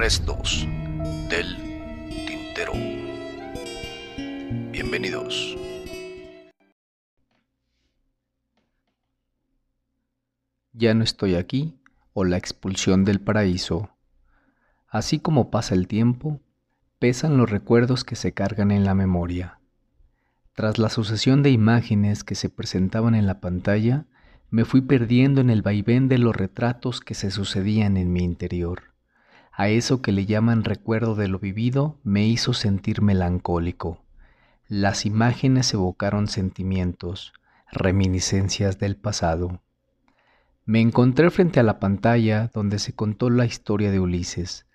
Restos del Tintero. Bienvenidos. Ya no estoy aquí o la expulsión del paraíso. Así como pasa el tiempo, pesan los recuerdos que se cargan en la memoria. Tras la sucesión de imágenes que se presentaban en la pantalla, me fui perdiendo en el vaivén de los retratos que se sucedían en mi interior. A eso que le llaman recuerdo de lo vivido me hizo sentir melancólico. Las imágenes evocaron sentimientos, reminiscencias del pasado. Me encontré frente a la pantalla donde se contó la historia de Ulises,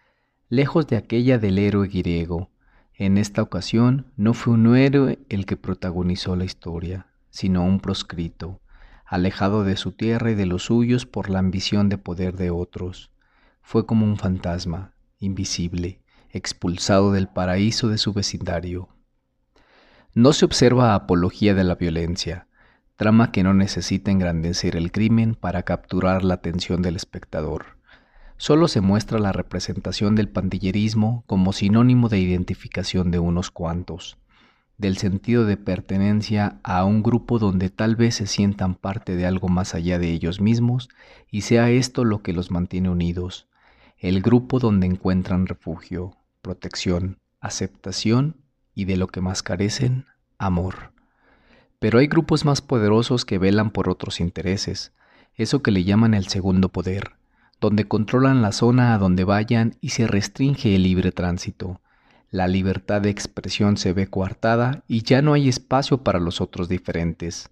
lejos de aquella del héroe griego. En esta ocasión no fue un héroe el que protagonizó la historia, sino un proscrito, alejado de su tierra y de los suyos por la ambición de poder de otros. Fue como un fantasma, invisible, expulsado del paraíso de su vecindario. No se observa apología de la violencia, trama que no necesita engrandecer el crimen para capturar la atención del espectador. Solo se muestra la representación del pandillerismo como sinónimo de identificación de unos cuantos, del sentido de pertenencia a un grupo donde tal vez se sientan parte de algo más allá de ellos mismos y sea esto lo que los mantiene unidos, el grupo donde encuentran refugio, protección, aceptación y de lo que más carecen, amor. Pero hay grupos más poderosos que velan por otros intereses, eso que le llaman el segundo poder, donde controlan la zona a donde vayan y se restringe el libre tránsito, la libertad de expresión se ve coartada y ya no hay espacio para los otros diferentes,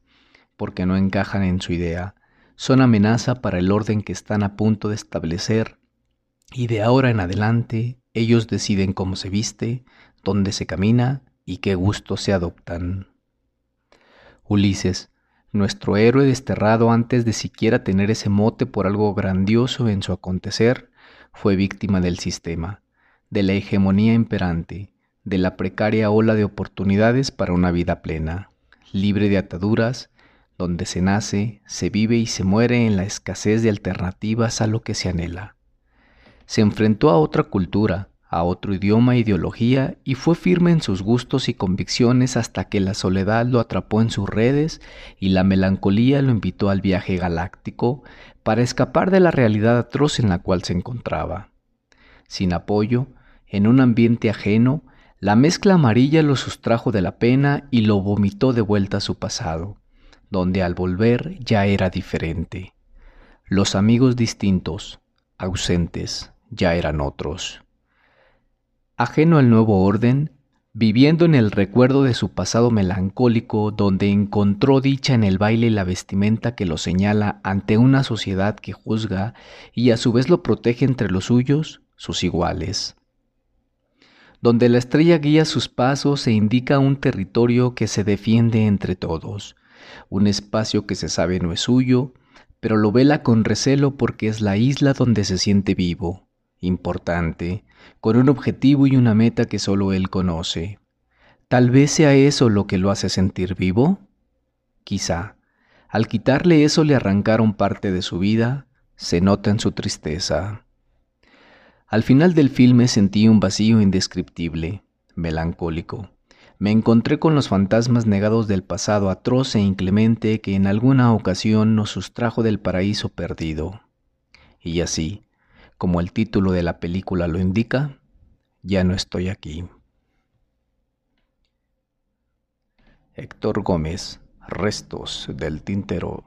porque no encajan en su idea, son amenaza para el orden que están a punto de establecer, y de ahora en adelante ellos deciden cómo se viste, dónde se camina y qué gustos se adoptan. Ulises, nuestro héroe desterrado antes de siquiera tener ese mote por algo grandioso en su acontecer, fue víctima del sistema de la hegemonía imperante, de la precaria ola de oportunidades para una vida plena, libre de ataduras, donde se nace, se vive y se muere en la escasez de alternativas a lo que se anhela. Se enfrentó a otra cultura, a otro idioma e ideología y fue firme en sus gustos y convicciones hasta que la soledad lo atrapó en sus redes y la melancolía lo invitó al viaje galáctico para escapar de la realidad atroz en la cual se encontraba. Sin apoyo, en un ambiente ajeno, la mezcla amarilla lo sustrajo de la pena y lo vomitó de vuelta a su pasado, donde al volver ya era diferente. Los amigos distintos, ausentes, ya eran otros. Ajeno al nuevo orden, viviendo en el recuerdo de su pasado melancólico, donde encontró dicha en el baile la vestimenta que lo señala ante una sociedad que juzga y a su vez lo protege entre los suyos, sus iguales. Donde la estrella guía sus pasos e indica un territorio que se defiende entre todos, un espacio que se sabe no es suyo, pero lo vela con recelo porque es la isla donde se siente vivo, importante, con un objetivo y una meta que solo él conoce. Tal vez sea eso lo que lo hace sentir vivo. Quizá, al quitarle eso le arrancaron parte de su vida, se nota en su tristeza. Al final del filme sentí un vacío indescriptible, melancólico. Me encontré con los fantasmas negados del pasado atroz e inclemente que en alguna ocasión nos sustrajo del paraíso perdido. Y así, como el título de la película lo indica, ya no estoy aquí. Héctor Gómez, Restos del Tintero.